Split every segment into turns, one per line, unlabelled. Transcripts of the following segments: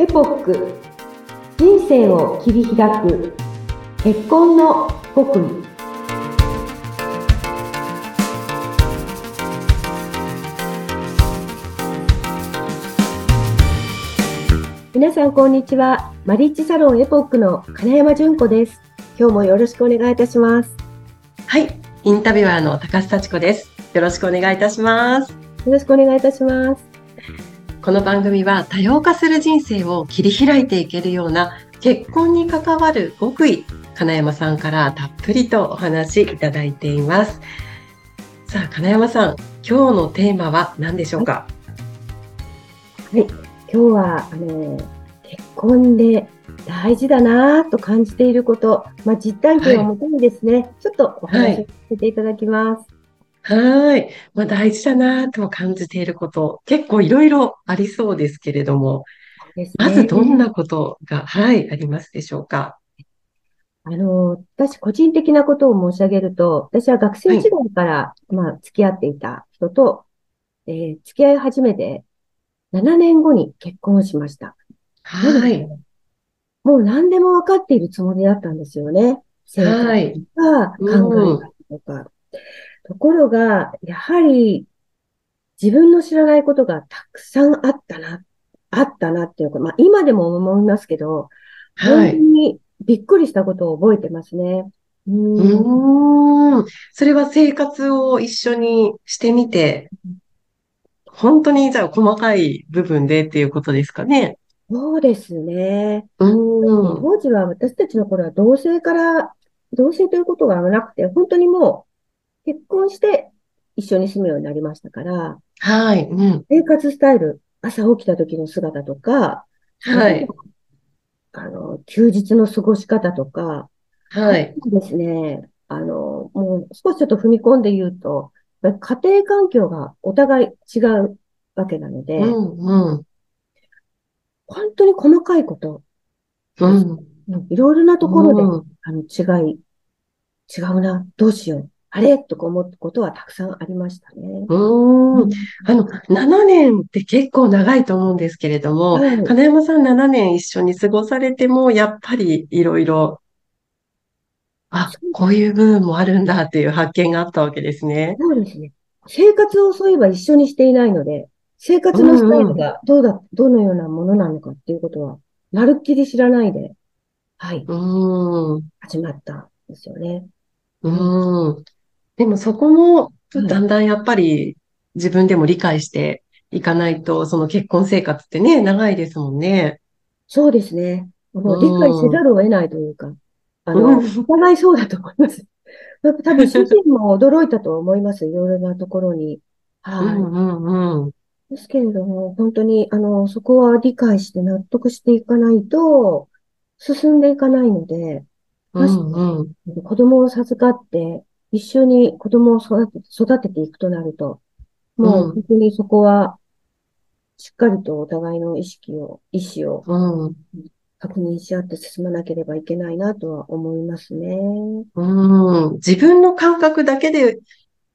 エポック。人生を切り開く。結婚の極意。皆さんこんにちは。マリッジサロンエポックの金山純子です。今日もよろしくお願いいたします。
はい。インタビュアーの高須幸子です。よろしくお願いいたします。よ
ろしくお願いいたします
この番組は多様化する人生を切り開いていけるような結婚に関わる極意、金山さんからたっぷりとお話いただいています。さあ、金山さん、今日のテーマは何でしょうか？
はい、今日は、あの、結婚で大事だなと感じていること、まあ、実体験をもとにですね、はい、ちょっとお話をさせていただきます。
はい。まあ、大事だなと感じていること、結構いろいろありそうですけれども、ね、まずどんなことが、はい、ありますでしょうか？
あの、私、個人的なことを申し上げると、私は学生時代から、はい、まあ、付き合っていた人と、えー、付き合い始めて7年後に結婚しました。
はい。
もう何でも分かっているつもりだったんですよね。生活とか、考え方とか。ところが、やはり自分の知らないことがたくさんあったな、あったなっていうか、まあ今でも思いますけど、はい、本当にびっくりしたことを覚えてますね。
うん。それは生活を一緒にしてみて、本当にじゃあ細かい部分でっていうことですかね。
そうですね。うん。当時は私たちの頃は同性から、同性ということがなくて、本当にもう結婚して一緒に住むようになりましたから、
はい。う
ん、生活スタイル、朝起きた時の姿とか、
はい。
あの、休日の過ごし方とか、
はい。
ですね、あの、もう少しちょっと踏み込んで言うと、家庭環境がお互い違うわけなので、
うんうん、
本当に細かいこと、
うん、
いろいろなところで、うん、あの違い、違うな、どうしよう、あれ？とか思ったことはたくさんありましたね。
うん。あの、7年って結構長いと思うんですけれども、はい、金山さん7年一緒に過ごされても、やっぱりいろいろ、あ、こういう部分もあるんだっていう発見があったわけですね。
そうですね。生活をそういえば一緒にしていないので、生活のスタイルがどうだ、うんうん、どのようなものなのかっていうことは、まるっきり知らないで、はい。
うん。
始まったんですよね。
うん。でもそこも、だんだんやっぱり自分でも理解していかないと、その結婚生活ってね、長いですもんね。
そうですね。もう理解せざるを得ないというか、あの、お互いそうだと思います。多分主人も驚いたと思います。いろいろなところに。
はい。うんうんうん。
ですけれども、本当に、あの、そこは理解して納得していかないと、進んでいかないので、
うんうん、
子供を授かって、一緒に子供を育て育てていくとなると、もう本当にそこは、しっかりとお互いの意識を、意思を確認し合って進まなければいけないなとは思いますね。
うん。自分の感覚だけで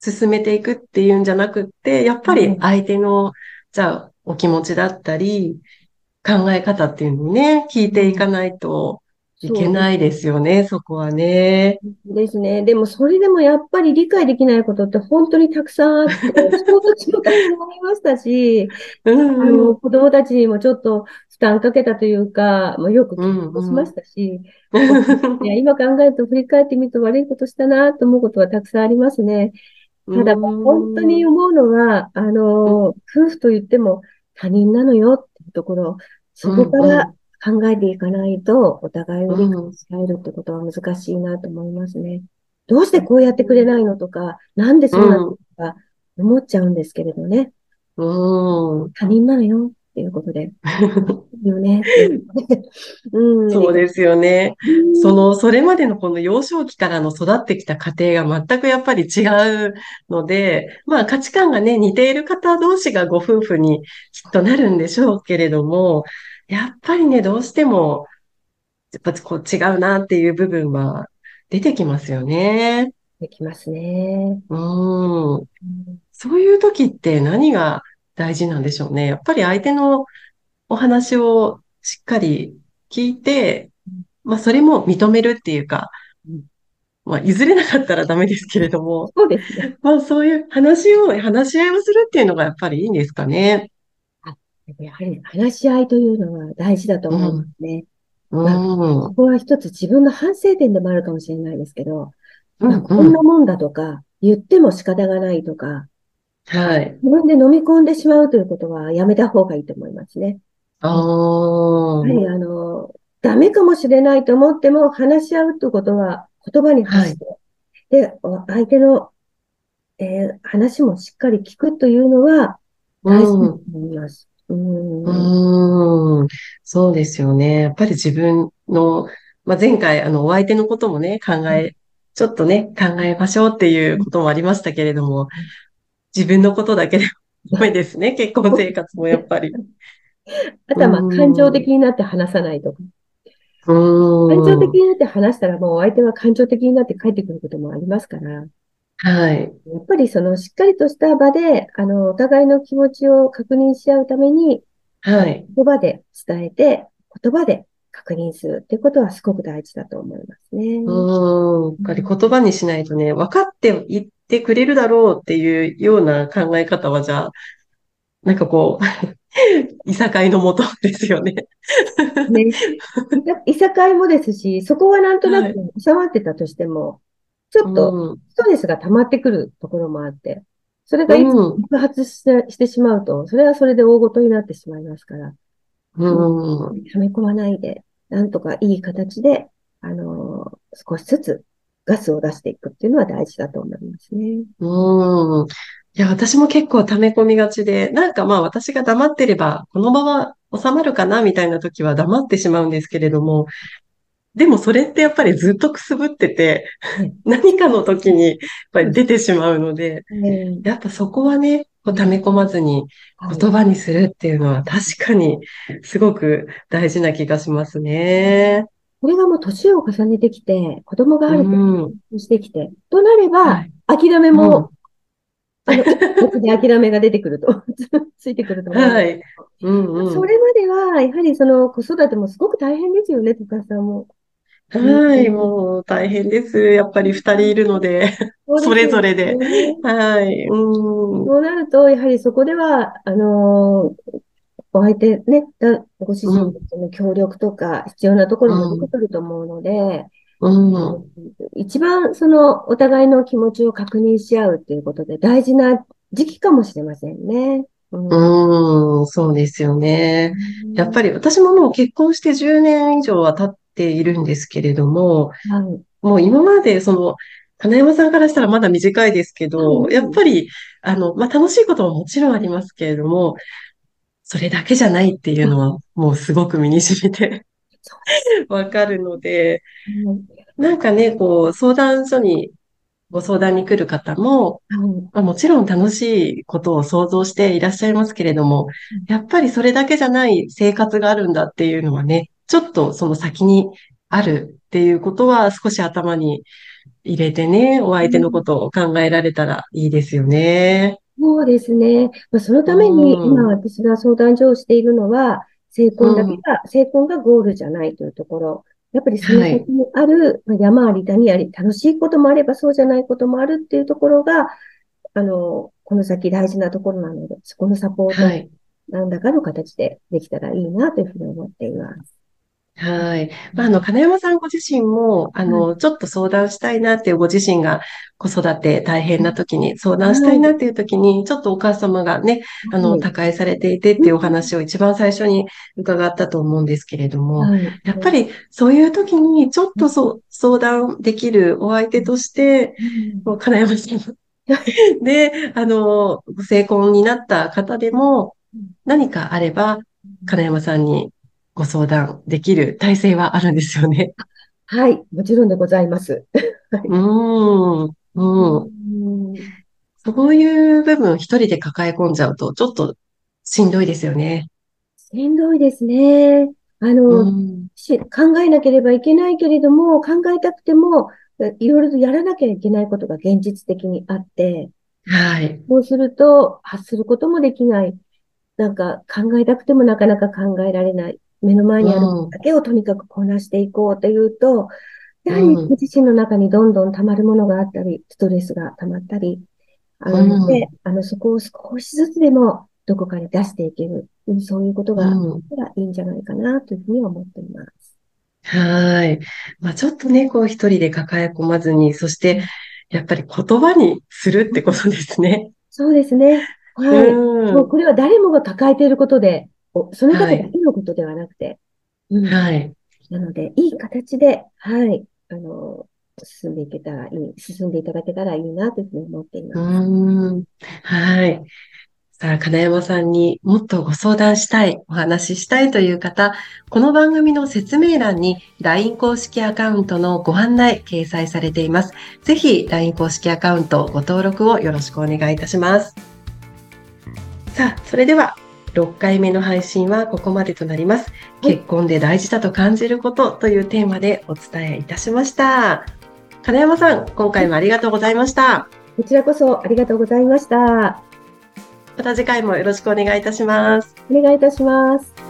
進めていくっていうんじゃなくって、やっぱり相手の、じゃあ、お気持ちだったり、考え方っていうのにね、聞いていかないと、いけないですよね、そこはね。
ですね。でも、それでもやっぱり理解できないことって本当にたくさんあって、その時もたくさんありましたし、うんうん、あの子供たちにもちょっと負担かけたというか、まあ、よく聞きしましたし、うんうん、いや今考えると振り返ってみると悪いことしたなと思うことはたくさんありますね。ただ、本当に思うのは、あの、夫婦と言っても他人なのよっていうところ、そこから考えていかないと、お互いを理解し合えるってことは難しいなと思いますね。どうしてこうやってくれないのとか、なんでそうなのとか思っちゃうんですけれどね。
うん、
他人なのよっていうことで。よね。
うん、そうですよね。その、それまでのこの幼少期からの育ってきた家庭が全くやっぱり違うので、まあ価値観がね、似ている方同士がご夫婦にきっとなるんでしょうけれども、やっぱりね、どうしても、やっぱこう違うなっていう部分は出てきますよね。
できますね。
うん。そういう時って何が大事なんでしょうね。やっぱり相手のお話をしっかり聞いて、まあ、それも認めるっていうか、まあ、譲れなかったらダメですけれども、
そうですね。
まあ、そういう話を、話し合いをするっていうのがやっぱりいいんですかね。
あやはり話し合いというのは大事だと思いますね。
うん。
まあここは一つ自分の反省点でもあるかもしれないですけど、まあ、こんなもんだとか、言っても仕方がないとか、
はい。
自分で飲み込んでしまうということはやめた方がいいと思いますね。
ああ。
やはりあの、ダメかもしれないと思っても話し合うということは言葉に発して、で、相手の、えー話もしっかり聞くというのは大事だと思います。うん。
そうですよね。やっぱり自分の、まあ、前回、あの、お相手のこともね、考え、ちょっとね、考えましょうっていうこともありましたけれども、自分のことだけでもダメですね、結婚生活もやっぱり。
あとはまあ
うん
感情的になって話さないとか。感情的になって話したらもう相手は感情的になって帰ってくることもありますから、
はい。
やっぱりそのしっかりとした場で、あの、お互いの気持ちを確認し合うために、
はい。
言葉で伝えて、言葉で確認するってことはすごく大事だと思いますね。
うーん。やっぱり言葉にしないとね、分かって言ってくれるだろうっていうような考え方は、じゃあ、なんかこう、いさかいのもとですよね。
ね。いさかいもですし、そこはなんとなく収まってたとしても、ちょっと
うん。
ストレスが溜まってくるところもあって、それがいつ
うん
爆発してしてしまうと、それはそれで大事になってしまいますから、
うん。
溜め込まないで、なんとかいい形で、あのー少しずつガスを出していくっていうのは大事だと思いますね。
うん。いや、私も結構溜め込みがちで、なんかまあ私が黙ってれば、このまま収まるかなみたいな時は黙ってしまうんですけれども、でもそれってやっぱりずっとくすぶってて
はい、
何かの時にやっぱり出てしまうので、
え
やっぱそこはね、溜め込まずに
はい
言葉にするっていうのは確かにすごく大事な気がしますね。
これがもう年を重ねてきて、子供がある
うん。
としてきて、となれば
は、い
諦めも、あの、別に諦めが出てくると、ついてくると思う。
はい。うんうん。
それまでは、やはりその子育てもすごく大変ですよね、とかさんも。
はい、もう大変です。やっぱり二人いるので、それぞれで。
ね
はい、うん、
そうなると、やはりそこでは、あのーお相手ね、だご主人の協力とか必要なところも出てくると思うので、
うん、
一番そのお互いの気持ちを確認し合うっていうことで大事な時期かもしれませんね。うん
うん、そうですよね。やっぱり私ももう結婚して10年以上は経っているんですけれども、
はい。
もう今までその、金山さんからしたらまだ短いですけど、
うん
やっぱり、あの、まあ、楽しいことももちろんありますけれども、それだけじゃないっていうのはもうすごく身に染みて
そ
わかるので、
うん。
なんかね、こう、相談所にご相談に来る方も、
はい。
まあ、もちろん楽しいことを想像していらっしゃいますけれども、やっぱりそれだけじゃない生活があるんだっていうのはね、ちょっとその先にあるっていうことは少し頭に入れてね、お相手のことを考えられたらいいですよね。
そうですね。まあ、そのために
うん
今私が相談所をしているのは、成婚だけが、成婚がゴールじゃないというところ。やっぱりその先にある、まあ山あり谷あり、楽しいこともあればそうじゃないこともあるっていうところが、あの、この先大事なところなので、そこのサポート、
はい。
何らかの形でできたらいいなというふうに思っています。
はい。まあ、あの、金山さんご自身も、あの、ちょっと相談したいなっていうご自身が子育て大変な時に相談したいなっていう時に、ちょっとお母様がね、あの、
はい。
他界されていてっていうお話を一番最初に伺ったと思うんですけれども、
はい。
やっぱりそういう時にちょっとそう相談できるお相手として、もう金山さん で、あの、ご成婚になった方でも何かあれば、金山さんにご相談できる体制はあるんですよね。
はい、もちろんでございます。
うーん、うん。
うん
そういう部分一人で抱え込んじゃうと、ちょっとしんどいですよね。
しんどいですね。あ
う
の、
ん。
し考えなければいけないけれども、考えたくても、いろいろとやらなきゃいけないことが現実的にあって、
はい。
そうすると発することもできない。なんか考えたくてもなかなか考えられない。目の前にあるだけをとにかくこなしていこうというと、やはりご自身の中にどんどん溜まるものがあったり、ストレスが溜まったり、あの、で、あの、そこを少しずつでもどこかに出していける、そういうことがあったらいいんじゃないかなというふうに思っています。
はい。まあ、ちょっとね、こう一人で抱え込まずに、そして、やっぱり言葉にするってことですね。
そうですね。はい。もうこれは誰もが抱えていることで、その方だけのことではなくて、
はい。
なので、いい形で、はい、あの、進んでいけたらいい、進んでいただけたらいいなというふうに思っています。
うん。はい。さあ、金山さんにもっとご相談したい、お話ししたいという方、この番組の説明欄に LINE 公式アカウントのご案内掲載されています。ぜひ LINE 公式アカウントご登録をよろしくお願いいたします。さあ、それでは6回目の配信はここまでとなります。結婚で大事だと感じることというテーマでお伝えいたしました。金山さん、今回もありがとうございました。
こちらこそありがとうございました。
また次回もよろしくお願いいたします。
お願いいたします。